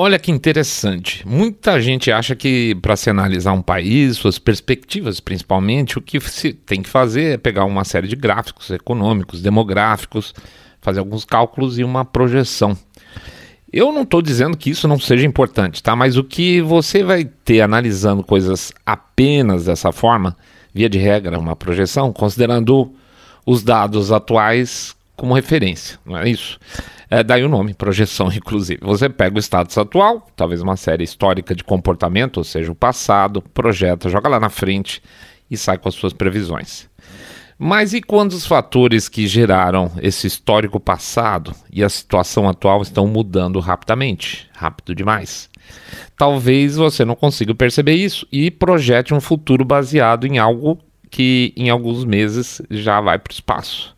Olha que interessante. Muita gente acha que para se analisar um país, suas perspectivas principalmente, o que se tem que fazer é pegar uma série de gráficos econômicos, demográficos, fazer alguns cálculos e uma projeção. Eu não estou dizendo que isso não seja importante, tá? Mas o que você vai ter analisando coisas apenas dessa forma, via de regra, uma projeção, considerando os dados atuais como referência, não é isso? É, daí o nome, projeção, inclusive. Você pega o status atual, talvez uma série histórica de comportamento, ou seja, o passado, projeta, joga lá na frente e sai com as suas previsões. Mas e quando os fatores que geraram esse histórico passado e a situação atual estão mudando rapidamente, rápido demais? Talvez você não consiga perceber isso e projete um futuro baseado em algo que em alguns meses já vai para o espaço.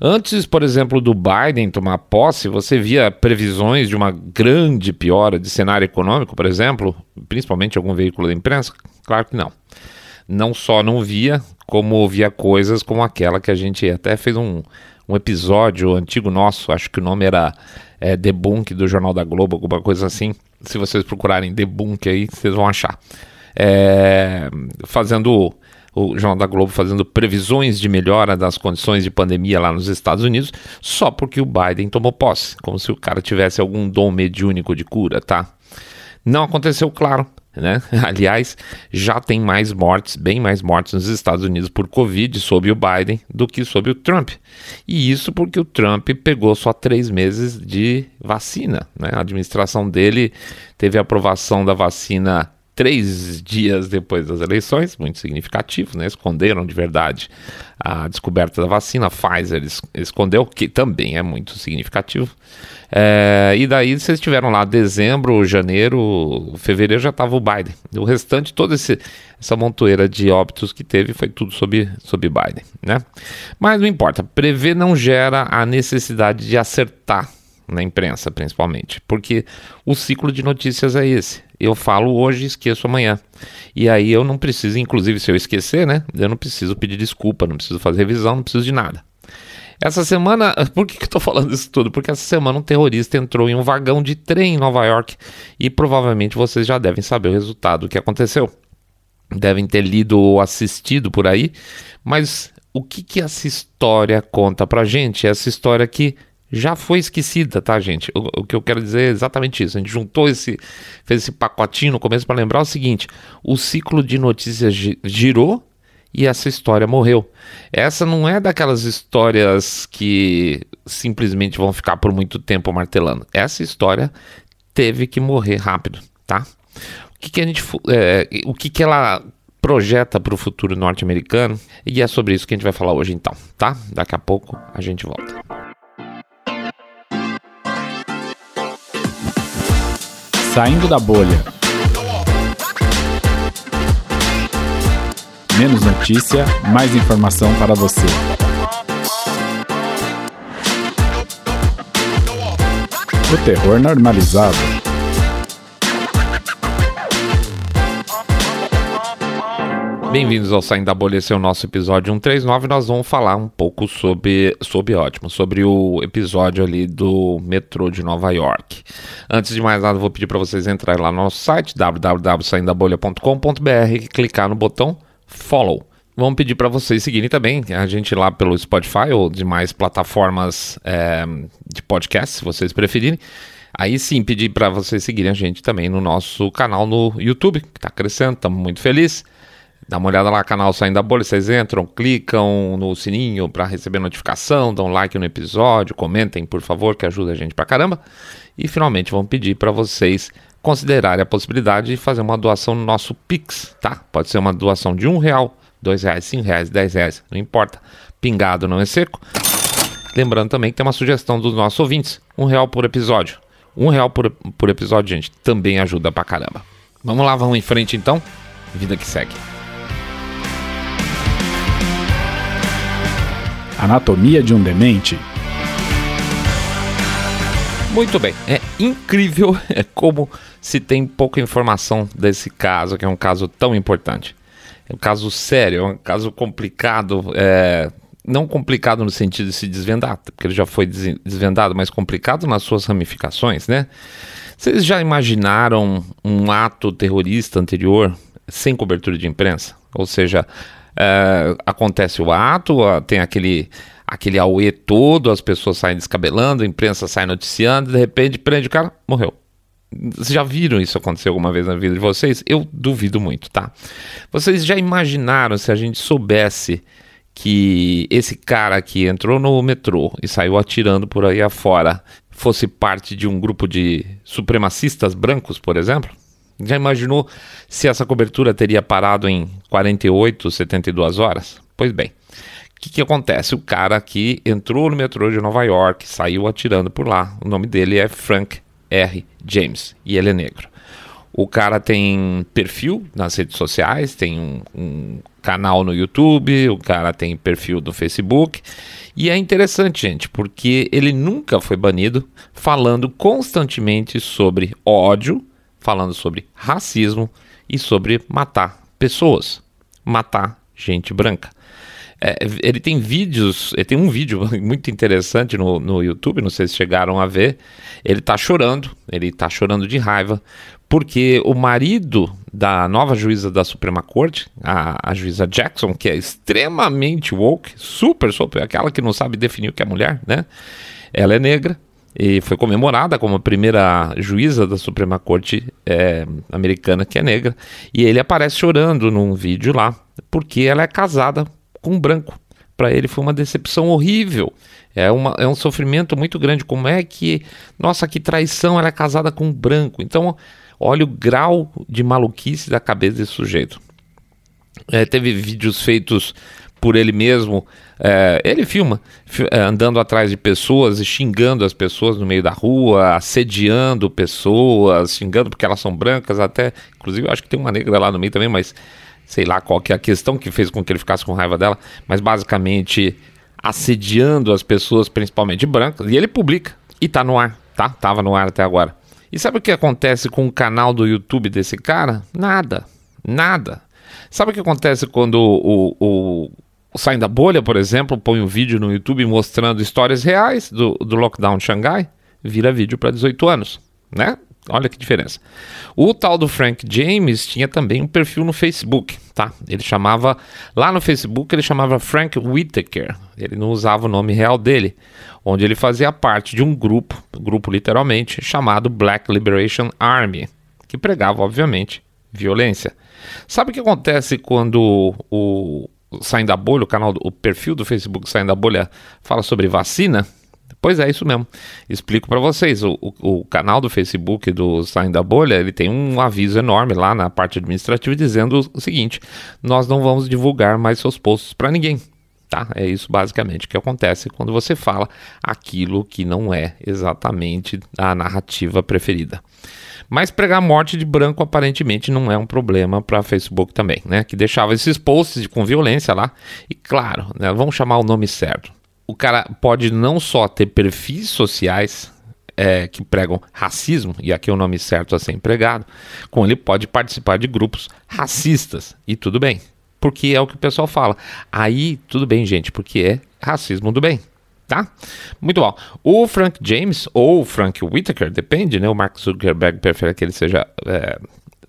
Antes, por exemplo, do Biden tomar posse, você via previsões de uma grande piora de cenário econômico, por exemplo, principalmente algum veículo da imprensa? Claro que não. Não só não via, como via coisas como aquela que a gente até fez um, um episódio antigo nosso, acho que o nome era é, Debunk do Jornal da Globo, alguma coisa assim. Se vocês procurarem Debunk aí, vocês vão achar. É, fazendo o Jornal da Globo fazendo previsões de melhora das condições de pandemia lá nos Estados Unidos, só porque o Biden tomou posse, como se o cara tivesse algum dom mediúnico de cura, tá? Não aconteceu, claro. Né? Aliás, já tem mais mortes, bem mais mortes nos Estados Unidos por Covid sob o Biden do que sob o Trump. E isso porque o Trump pegou só três meses de vacina. Né? A administração dele teve aprovação da vacina três dias depois das eleições, muito significativo, né? Esconderam de verdade a descoberta da vacina. A Pfizer escondeu, que também é muito significativo. É, e daí vocês tiveram lá dezembro, janeiro, fevereiro já estava o Biden. O restante, toda essa montoeira de óbitos que teve foi tudo sob, sob Biden, né? Mas não importa, prever não gera a necessidade de acertar na imprensa, principalmente, porque o ciclo de notícias é esse. Eu falo hoje e esqueço amanhã. E aí eu não preciso, inclusive se eu esquecer, né? Eu não preciso pedir desculpa, não preciso fazer revisão, não preciso de nada. Essa semana, por que, que eu estou falando isso tudo? Porque essa semana um terrorista entrou em um vagão de trem em Nova York e provavelmente vocês já devem saber o resultado do que aconteceu. Devem ter lido ou assistido por aí, mas o que, que essa história conta pra gente? Essa história que já foi esquecida, tá, gente? O, o, que eu quero dizer é exatamente isso. A gente juntou esse, fez esse pacotinho no começo para lembrar o seguinte: o ciclo de notícias girou e essa história morreu. Essa não é daquelas histórias que simplesmente vão ficar por muito tempo martelando. Essa história teve que morrer rápido, tá? O que, que a gente, é, o que, que ela projeta para o futuro norte-americano e é sobre isso que a gente vai falar hoje, então, tá? Daqui a pouco a gente volta. Saindo da bolha. Menos notícia, mais informação para você. O terror normalizado. Bem-vindos ao Saindo da Bolha, esse é o nosso episódio 139. Nós vamos falar um pouco sobre, sobre ótimo, sobre o episódio ali do metrô de Nova York. Antes de mais nada, vou pedir para vocês entrarem lá no nosso site www.saindabolha.com.br e clicar no botão Follow. Vamos pedir para vocês seguirem também a gente lá pelo Spotify ou demais plataformas é, de podcast, se vocês preferirem. Aí sim, pedir para vocês seguirem a gente também no nosso canal no YouTube, que está crescendo, estamos muito felizes. Dá uma olhada lá canal Saindo da Bolha, vocês entram, clicam no sininho para receber notificação, dão like no episódio, comentem, por favor, que ajuda a gente pra caramba. E finalmente vamos pedir para vocês considerarem a possibilidade de fazer uma doação no nosso Pix, tá? Pode ser uma doação de um real, dois reais, cinco reais, dez reais, não importa. Pingado não é seco. Lembrando também que tem uma sugestão dos nossos ouvintes, um real por episódio. Um real por, por episódio, gente, também ajuda pra caramba. Vamos lá, vamos em frente então. Vida que segue. Anatomia de um Demente. Muito bem, é incrível é como se tem pouca informação desse caso, que é um caso tão importante. É um caso sério, é um caso complicado, é, não complicado no sentido de se desvendar, porque ele já foi desvendado, mas complicado nas suas ramificações, né? Vocês já imaginaram um ato terrorista anterior sem cobertura de imprensa? Ou seja, é, acontece o ato, tem aquele aquele auê todo, as pessoas saem descabelando, a imprensa sai noticiando, de repente prende o cara, morreu. Vocês já viram isso acontecer alguma vez na vida de vocês? Eu duvido muito, tá? Vocês já imaginaram se a gente soubesse que esse cara que entrou no metrô e saiu atirando por aí afora fosse parte de um grupo de supremacistas brancos, por exemplo? Já imaginou se essa cobertura teria parado em 48, 72 horas? Pois bem, o que, que, acontece? O cara que entrou no metrô de Nova York, saiu atirando por lá. O nome dele é Frank R. James e ele é negro. O cara tem perfil nas redes sociais, tem um, um, canal no YouTube, o cara tem perfil no Facebook. E é interessante, gente, porque ele nunca foi banido, falando constantemente sobre ódio, falando sobre racismo e sobre matar pessoas, matar gente branca. É, ele tem vídeos, ele tem um vídeo muito interessante no, no YouTube, não sei se chegaram a ver. Ele tá chorando, ele tá chorando de raiva, porque o marido da nova juíza da Suprema Corte, a, a juíza Jackson, que é extremamente woke, super, super, aquela que não sabe definir o que é mulher, né? Ela é negra, e foi comemorada como a primeira juíza da Suprema Corte é, americana que é negra. E ele aparece chorando num vídeo lá, porque ela é casada com branco. Para ele foi uma decepção horrível. É, uma, é um sofrimento muito grande. Como é que, nossa, que traição, ela é casada com branco. Então, olha o grau de maluquice da cabeça desse sujeito. É, teve vídeos feitos por ele mesmo. É, ele filma é, andando atrás de pessoas e xingando as pessoas no meio da rua, assediando pessoas, xingando porque elas são brancas, até. Inclusive, eu acho que tem uma negra lá no meio também, mas sei lá qual que é a questão que fez com que ele ficasse com raiva dela, mas basicamente assediando as pessoas, principalmente brancas, e ele publica e tá no ar, tá? Tava no ar até agora. E sabe o que acontece com o canal do YouTube desse cara? Nada, nada. Sabe o que acontece quando o, o, o da Bolha, por exemplo, põe um vídeo no YouTube mostrando histórias reais do, do lockdown de Xangai? Vira vídeo para 18 anos, né? Olha que diferença. O tal do Frank James tinha também um perfil no Facebook, tá? Ele chamava, lá no Facebook ele chamava Frank Whitaker, ele não usava o nome real dele, onde ele fazia parte de um grupo, grupo literalmente, chamado Black Liberation Army, que pregava, obviamente, violência. Sabe o que acontece quando o, o Saindo da Bolha, o canal, o perfil do Facebook Saindo da Bolha fala sobre vacina? Pois é, isso mesmo. Explico para vocês. O, o, o, canal do Facebook do Saindo da Bolha, ele tem um aviso enorme lá na parte administrativa dizendo o seguinte: nós não vamos divulgar mais seus posts para ninguém. Tá? É isso basicamente que acontece quando você fala aquilo que não é exatamente a narrativa preferida. Mas pregar morte de branco aparentemente não é um problema para Facebook também, né? Que deixava esses posts com violência lá. E claro, né, vamos chamar o nome certo o cara pode não só ter perfis sociais é, que pregam racismo, e aqui é o nome certo a ser empregado, como ele pode participar de grupos racistas, e tudo bem, porque é o que o pessoal fala. Aí, tudo bem, gente, porque é racismo do bem. Tá? Muito bom. O Frank James ou Frank Whitaker, depende, né? O Mark Zuckerberg prefere que ele seja é,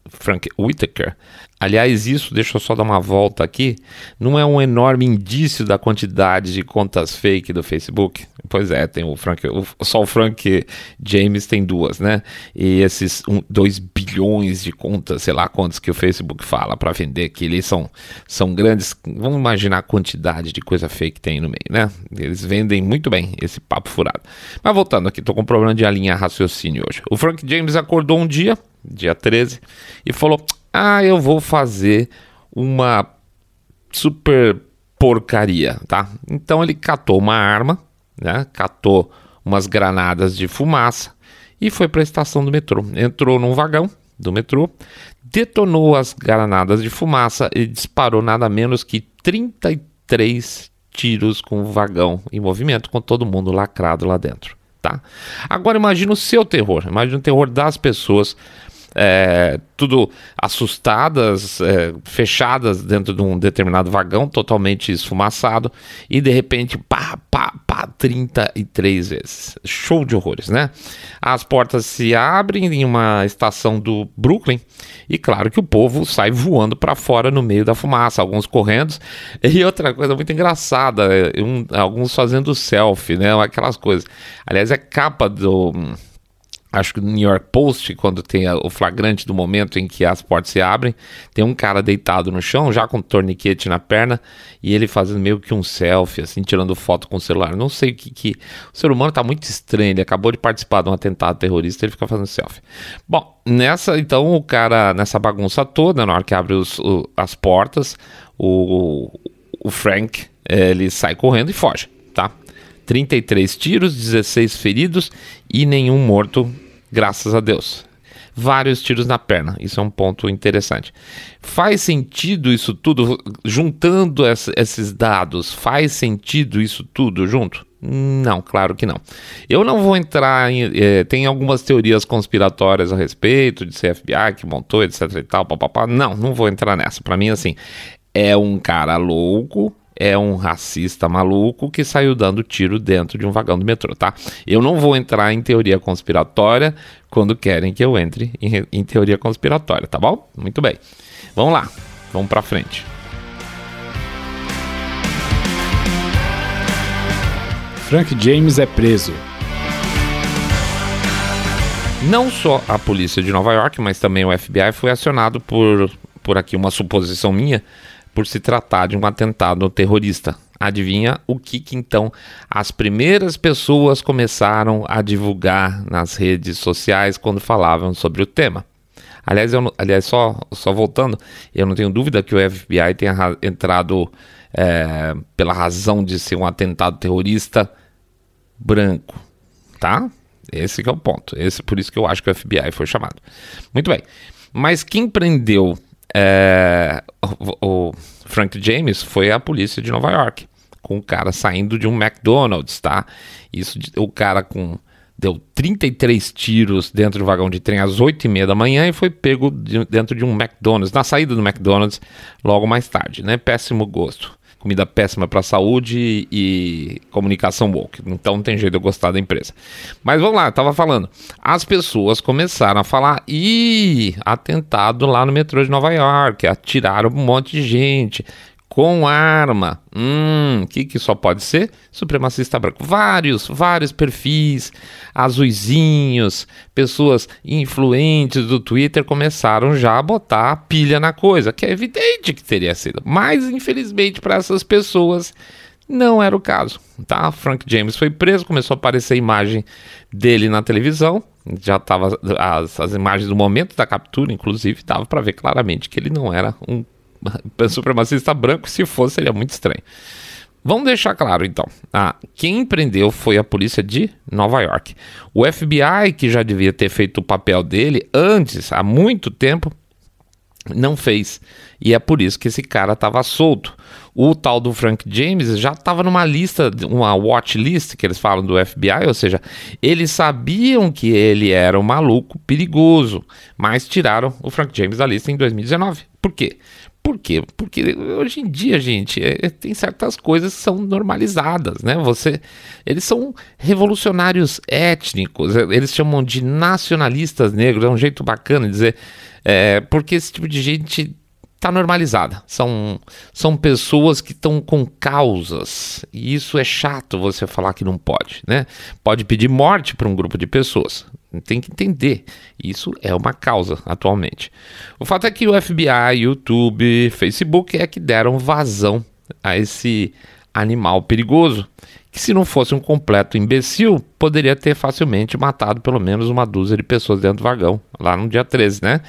Frank Whitaker. Aliás, isso, deixa eu só dar uma volta aqui, não é um enorme indício da quantidade de contas fake do Facebook? Pois é, tem o Frank, o, só o Frank James tem duas, né? E esses 2 um, bilhões de contas, sei lá quantos que o Facebook fala para vender, que eles são, são grandes. Vamos imaginar a quantidade de coisa fake que tem no meio, né? Eles vendem muito bem esse papo furado. Mas voltando aqui, tô com um problema de alinhar raciocínio hoje. O Frank James acordou um dia, dia 13, e falou ah, eu vou fazer uma super porcaria, tá? Então ele catou uma arma, né? Catou umas granadas de fumaça e foi para a estação do metrô. Entrou num vagão do metrô, detonou as granadas de fumaça e disparou nada menos que 33 tiros com o vagão em movimento, com todo mundo lacrado lá dentro, tá? Agora imagine o seu terror, imagine o terror das pessoas é, tudo assustadas, é, fechadas dentro de um determinado vagão, totalmente esfumaçado, e de repente, pá, pá, pá, 33 vezes. Show de horrores, né? As portas se abrem em uma estação do Brooklyn, e claro que o povo sai voando para fora no meio da fumaça, alguns correndo, e outra coisa muito engraçada, é, um, alguns fazendo selfie, né? Aquelas coisas. Aliás, é capa do acho que no New York Post, quando tem a, o flagrante do momento em que as portas se abrem, tem um cara deitado no chão, já com torniquete na perna, e ele fazendo meio que um selfie, assim, tirando foto com o celular. Não sei o que que. O ser humano tá muito estranho, ele acabou de participar de um atentado terrorista, ele fica fazendo selfie. Bom, nessa, então, o cara, nessa bagunça toda, na hora que abre os, o, as portas, o, o Frank, ele sai correndo e foge, tá? 33 tiros, 16 feridos e nenhum morto, graças a Deus. Vários tiros na perna, isso é um ponto interessante. Faz sentido isso tudo, juntando esses dados, faz sentido isso tudo junto? Não, claro que não. Eu não vou entrar em. Eh, tem algumas teorias conspiratórias a respeito de ser FBI que montou, etc e tal, papapá. Não, não vou entrar nessa. Para mim, assim, é um cara louco é um racista maluco que saiu dando tiro dentro de um vagão do metrô, tá? Eu não vou entrar em teoria conspiratória quando querem que eu entre em, em teoria conspiratória, tá bom? Muito bem. Vamos lá, vamos pra frente. Frank James é preso. Não só a polícia de Nova York, mas também o FBI foi acionado por, por aqui uma suposição minha por se tratar de um atentado terrorista. Adivinha o que, que então as primeiras pessoas começaram a divulgar nas redes sociais quando falavam sobre o tema? Aliás, eu, aliás só, só voltando, eu não tenho dúvida que o FBI tenha entrado é, pela razão de ser um atentado terrorista branco, tá? Esse é o ponto. Esse, por isso que eu acho que o FBI foi chamado. Muito bem. Mas quem prendeu é, o, o, Frank James foi a polícia de Nova York, com o cara saindo de um McDonald's, tá? Isso, o cara com deu 33 tiros dentro do vagão de trem às 8 e meia da manhã e foi pego de, dentro de um McDonald's, na saída do McDonald's, logo mais tarde, né? Péssimo gosto comida péssima para a saúde e comunicação woke. Então não tem jeito de eu gostar da empresa. Mas vamos lá, eu tava falando. As pessoas começaram a falar: ih, atentado lá no metrô de Nova York, atiraram um monte de gente com arma. Hum, o que, que só pode ser? Supremacista branco. Vários, vários perfis, azuizinhos, pessoas influentes do Twitter começaram já a botar a pilha na coisa, que é evidente que teria sido. Mas, infelizmente, para essas pessoas, não era o caso, tá? Frank James foi preso, começou a aparecer a imagem dele na televisão, já estava as, as imagens do momento da captura, inclusive, dava para ver claramente que ele não era um supremacista branco, se fosse, seria muito estranho. Vamos deixar claro então. Ah, quem prendeu foi a polícia de Nova York. O FBI, que já devia ter feito o papel dele antes, há muito tempo, não fez. E é por isso que esse cara estava solto. O tal do Frank James já estava numa lista, uma watch list que eles falam do FBI, ou seja, eles sabiam que ele era um maluco perigoso, mas tiraram o Frank James da lista em 2019. Por quê? Por quê? Porque hoje em dia, gente, é, tem certas coisas que são normalizadas, né? Você, eles são revolucionários étnicos, é, eles chamam de nacionalistas negros, é um jeito bacana de dizer, é, porque esse tipo de gente está normalizada. São, são pessoas que estão com causas. E isso é chato você falar que não pode, né? Pode pedir morte para um grupo de pessoas. Tem que entender. Isso é uma causa atualmente. O fato é que o FBI, YouTube, Facebook é que deram vazão a esse animal perigoso que se não fosse um completo imbecil, poderia ter facilmente matado pelo menos uma dúzia de pessoas dentro do vagão, lá no dia 13, né?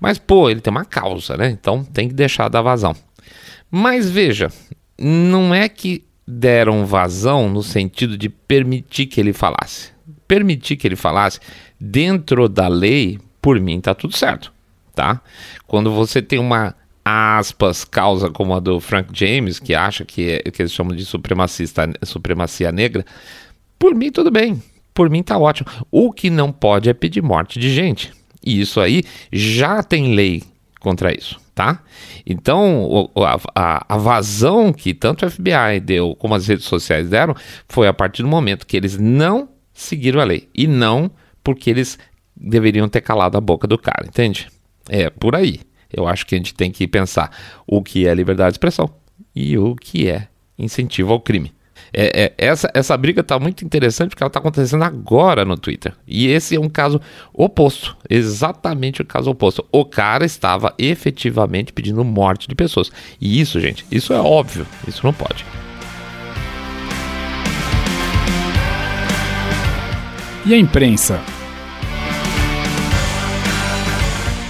Mas, pô, ele tem uma causa, né? Então tem que deixar da vazão. Mas veja, não é que deram vazão no sentido de permitir que ele falasse. Permitir que ele falasse dentro da lei, por mim, tá tudo certo, tá? Quando você tem uma aspas, causa como a do Frank James, que acha que, é, que eles chamam de supremacista, supremacia negra, por mim tudo bem. Por mim tá ótimo. O que não pode é pedir morte de gente. E isso aí já tem lei contra isso, tá? Então, a, a, a, vazão que tanto o FBI deu como as redes sociais deram foi a partir do momento que eles não seguiram a lei e não porque eles deveriam ter calado a boca do cara, entende? É por aí. Eu acho que a gente tem que pensar o que é liberdade de expressão e o que é incentivo ao crime. É, é, essa, essa briga está muito interessante porque ela está acontecendo agora no Twitter. E esse é um caso oposto. Exatamente o caso oposto. O cara estava efetivamente pedindo morte de pessoas. E isso, gente, isso é óbvio. Isso não pode. E a imprensa?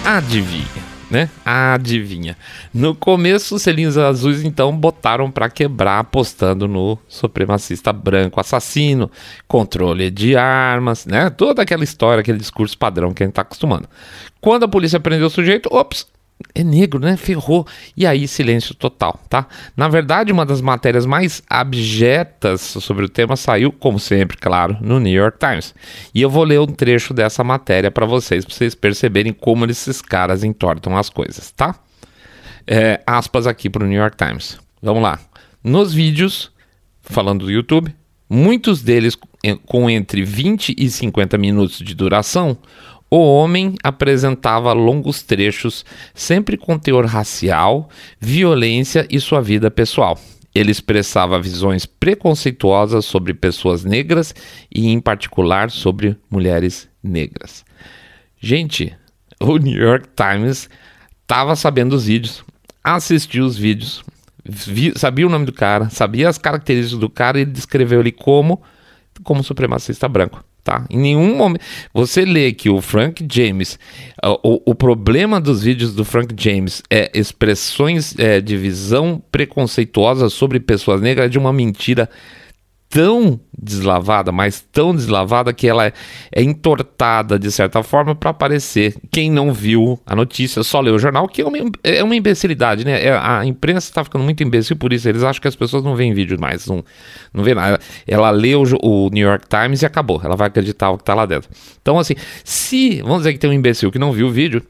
Adivinha né? Adivinha. No começo, os selinhos azuis então botaram para quebrar, apostando no supremacista branco assassino, controle de armas, né? Toda aquela história, aquele discurso padrão que a gente tá acostumando. Quando a polícia prendeu o sujeito, ops, é negro, né? Ferrou. E aí, silêncio total, tá? Na verdade, uma das matérias mais abjetas sobre o tema saiu, como sempre, claro, no New York Times. E eu vou ler um trecho dessa matéria para vocês, para vocês perceberem como esses caras entortam as coisas, tá? É, aspas aqui para o New York Times. Vamos lá. Nos vídeos, falando do YouTube, muitos deles com entre 20 e 50 minutos de duração, o homem apresentava longos trechos, sempre com teor racial, violência e sua vida pessoal. Ele expressava visões preconceituosas sobre pessoas negras e, em particular, sobre mulheres negras. Gente, o New York Times estava sabendo os vídeos, assistiu os vídeos, vi, sabia o nome do cara, sabia as características do cara e descreveu ele como como supremacista branco tá? Em nenhum momento. Você lê que o Frank James, o, o problema dos vídeos do Frank James é expressões é, de visão preconceituosa sobre pessoas negras é de uma mentira tão deslavada, mas tão deslavada que ela é, é entortada de certa forma para aparecer. Quem não viu a notícia só leu o jornal, que é uma, é uma imbecilidade, né? É, a imprensa está ficando muito imbecil por isso. Eles acham que as pessoas não veem vídeo mais, não, não vê nada. Ela lê o, o New York Times e acabou. Ela vai acreditar o que está lá dentro. Então, assim, se vamos dizer que tem um imbecil que não viu o vídeo,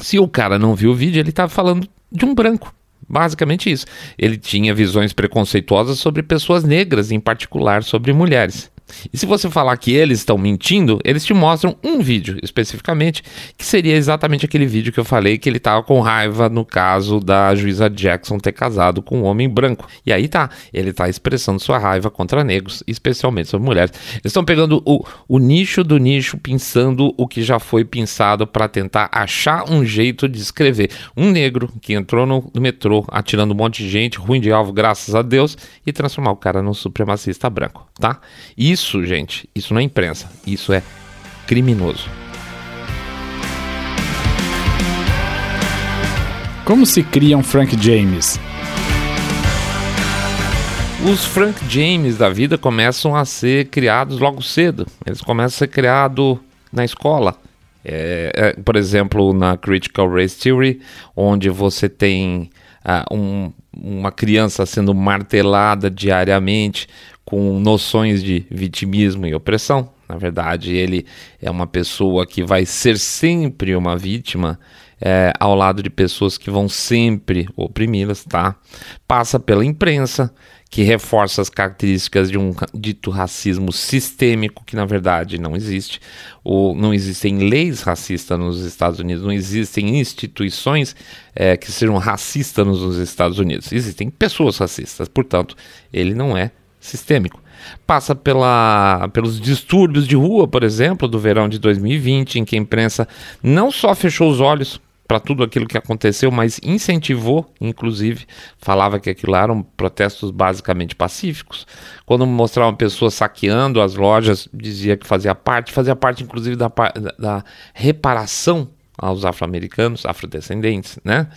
se o cara não viu o vídeo, ele está falando de um branco. Basicamente isso. Ele tinha visões preconceituosas sobre pessoas negras, em particular sobre mulheres. E se você falar que eles estão mentindo, eles te mostram um vídeo especificamente, que seria exatamente aquele vídeo que eu falei que ele estava com raiva no caso da juíza Jackson ter casado com um homem branco. E aí tá, ele está expressando sua raiva contra negros, especialmente sobre mulheres. Eles estão pegando o, o nicho do nicho, pensando o que já foi pensado para tentar achar um jeito de escrever. Um negro que entrou no, no metrô atirando um monte de gente, ruim de alvo, graças a Deus, e transformar o cara num supremacista branco, tá? Isso isso, gente, isso não é imprensa, isso é criminoso. Como se cria um Frank James? Os Frank James da vida começam a ser criados logo cedo. Eles começam a ser criados na escola. É, é, por exemplo, na Critical Race Theory, onde você tem uh, um, uma criança sendo martelada diariamente com noções de vitimismo e opressão. Na verdade, ele é uma pessoa que vai ser sempre uma vítima é, ao lado de pessoas que vão sempre oprimi-las, tá? Passa pela imprensa, que reforça as características de um dito racismo sistêmico, que na verdade não existe. Ou não existem leis racistas nos Estados Unidos, não existem instituições é, que sejam racistas nos Estados Unidos. Existem pessoas racistas, portanto, ele não é sistêmico. Passa pela, pelos distúrbios de rua, por exemplo, do verão de 2020, em que a imprensa não só fechou os olhos para tudo aquilo que aconteceu, mas incentivou, inclusive, falava que aquilo eram protestos basicamente pacíficos. Quando mostrava uma pessoa saqueando as lojas, dizia que fazia parte, fazia parte inclusive da, da reparação aos afro-americanos, afrodescendentes, né?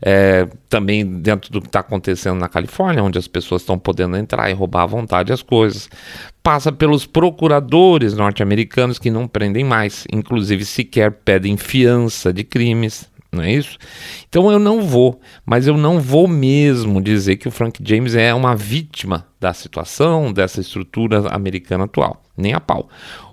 É, também dentro do que está acontecendo na Califórnia, onde as pessoas estão podendo entrar e roubar à vontade as coisas. Passa pelos procuradores norte-americanos que não prendem mais, inclusive sequer pedem fiança de crimes, não é isso? Então eu não vou, mas eu não vou mesmo dizer que o Frank James é uma vítima da situação, dessa estrutura americana atual, nem a pau.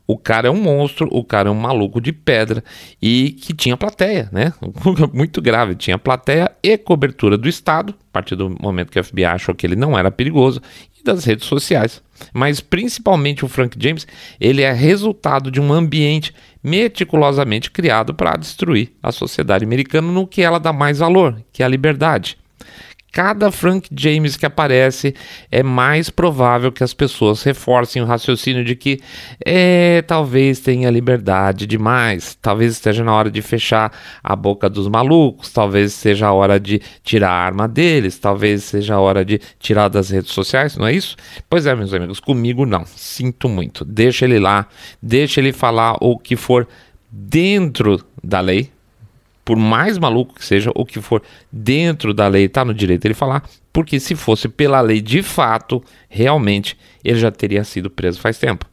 o cara é um monstro, o cara é um maluco de pedra e que tinha plateia, né? Muito grave, tinha plateia e cobertura do Estado, a partir do momento que o FBI achou que ele não era perigoso, e das redes sociais. Mas principalmente o Frank James, ele é resultado de um ambiente meticulosamente criado para destruir a sociedade americana no que ela dá mais valor, que é a liberdade cada Frank James que aparece, é mais provável que as pessoas reforcem o raciocínio de que é, talvez tenha liberdade demais, talvez esteja na hora de fechar a boca dos malucos, talvez seja a hora de tirar a arma deles, talvez seja a hora de tirar das redes sociais, não é isso? Pois é, meus amigos, comigo não, sinto muito. Deixa ele lá, deixa ele falar o que for dentro da lei, por mais maluco que seja, o que for dentro da lei, está no direito ele falar, porque se fosse pela lei de fato, realmente, ele já teria sido preso faz tempo.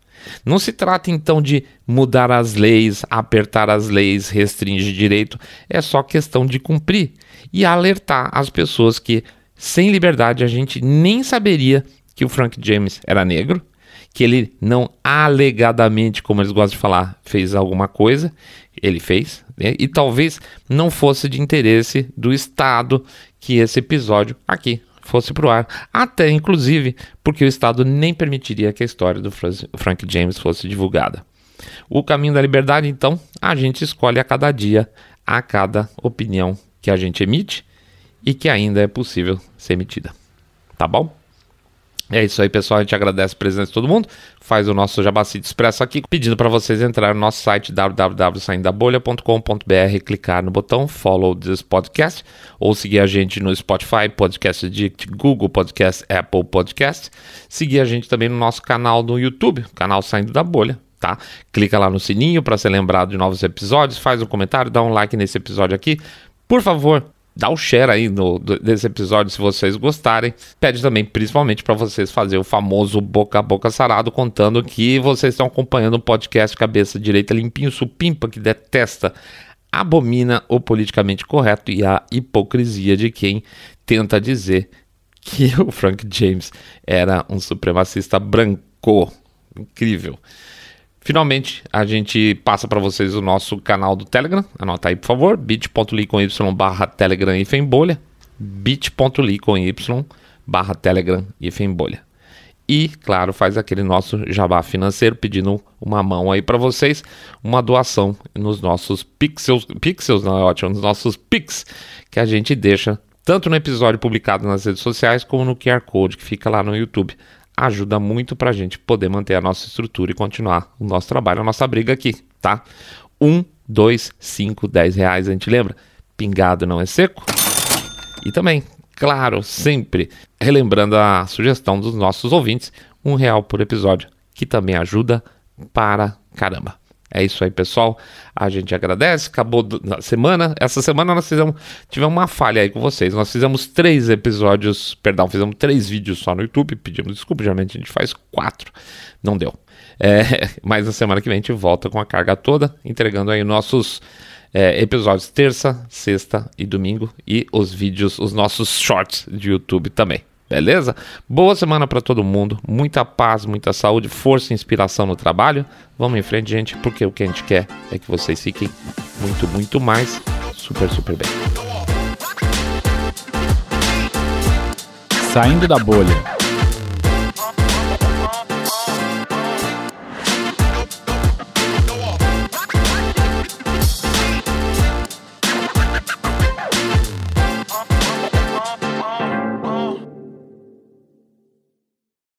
Não se trata então de mudar as leis, apertar as leis, restringir direito, é só questão de cumprir e alertar as pessoas que, sem liberdade, a gente nem saberia que o Frank James era negro, que ele não alegadamente, como eles gostam de falar, fez alguma coisa, ele fez, né? e talvez não fosse de interesse do Estado que esse episódio aqui fosse para o ar, até inclusive porque o Estado nem permitiria que a história do Frank James fosse divulgada. O caminho da liberdade, então, a gente escolhe a cada dia, a cada opinião que a gente emite e que ainda é possível ser emitida. Tá bom? É isso aí, pessoal. A gente agradece a presença de todo mundo. Faz o nosso Jabacite Expresso aqui, pedindo para vocês entrarem no nosso site www.saindabolha.com.br, clicar no botão Follow this podcast ou seguir a gente no Spotify, Podcast Addict, Google Podcast, Apple Podcast. Seguir a gente também no nosso canal no YouTube, canal Saindo da Bolha. Tá? Clica lá no sininho para ser lembrado de novos episódios, faz um comentário, dá um like nesse episódio aqui. Por favor, dá o share aí no, desse episódio se vocês gostarem. Pede também, principalmente, para vocês fazer o famoso boca a boca sarado, contando que vocês estão acompanhando o podcast Cabeça Direita Limpinho Supimpa, que detesta, abomina o politicamente correto e a hipocrisia de quem tenta dizer que o Frank James era um supremacista branco. Incrível. Finalmente, a gente passa para vocês o nosso canal do Telegram. Anota aí, por favor, bit.ly com y barra Telegram e bolha. bit.ly com y barra Telegram e bolha. E, claro, faz aquele nosso jabá financeiro pedindo uma mão aí para vocês, uma doação nos nossos pixels, pixels não é ótimo, nos nossos pix que a gente deixa tanto no episódio publicado nas redes sociais como no QR Code que fica lá no YouTube ajuda muito para a gente poder manter a nossa estrutura e continuar o nosso trabalho, a nossa briga aqui, tá? Um, dois, cinco, dez reais, a gente lembra? Pingado não é seco? E também, claro, sempre relembrando a sugestão dos nossos ouvintes, um real por episódio, que também ajuda para caramba. É isso aí, pessoal. A gente agradece. Acabou a semana. Essa semana nós fizemos, tivemos uma falha aí com vocês. Nós fizemos três episódios, perdão, fizemos três vídeos só no YouTube. Pedimos desculpa, geralmente a gente faz quatro. Não deu. É, mas na semana que vem a gente volta com a carga toda, entregando aí nossos é, episódios terça, sexta e domingo e os vídeos, os nossos shorts de YouTube também. Beleza? Boa semana para todo mundo. Muita paz, muita saúde, força e inspiração no trabalho. Vamos em frente, gente, porque o que a gente quer é que vocês fiquem muito, muito mais super, super bem. Saindo da bolha.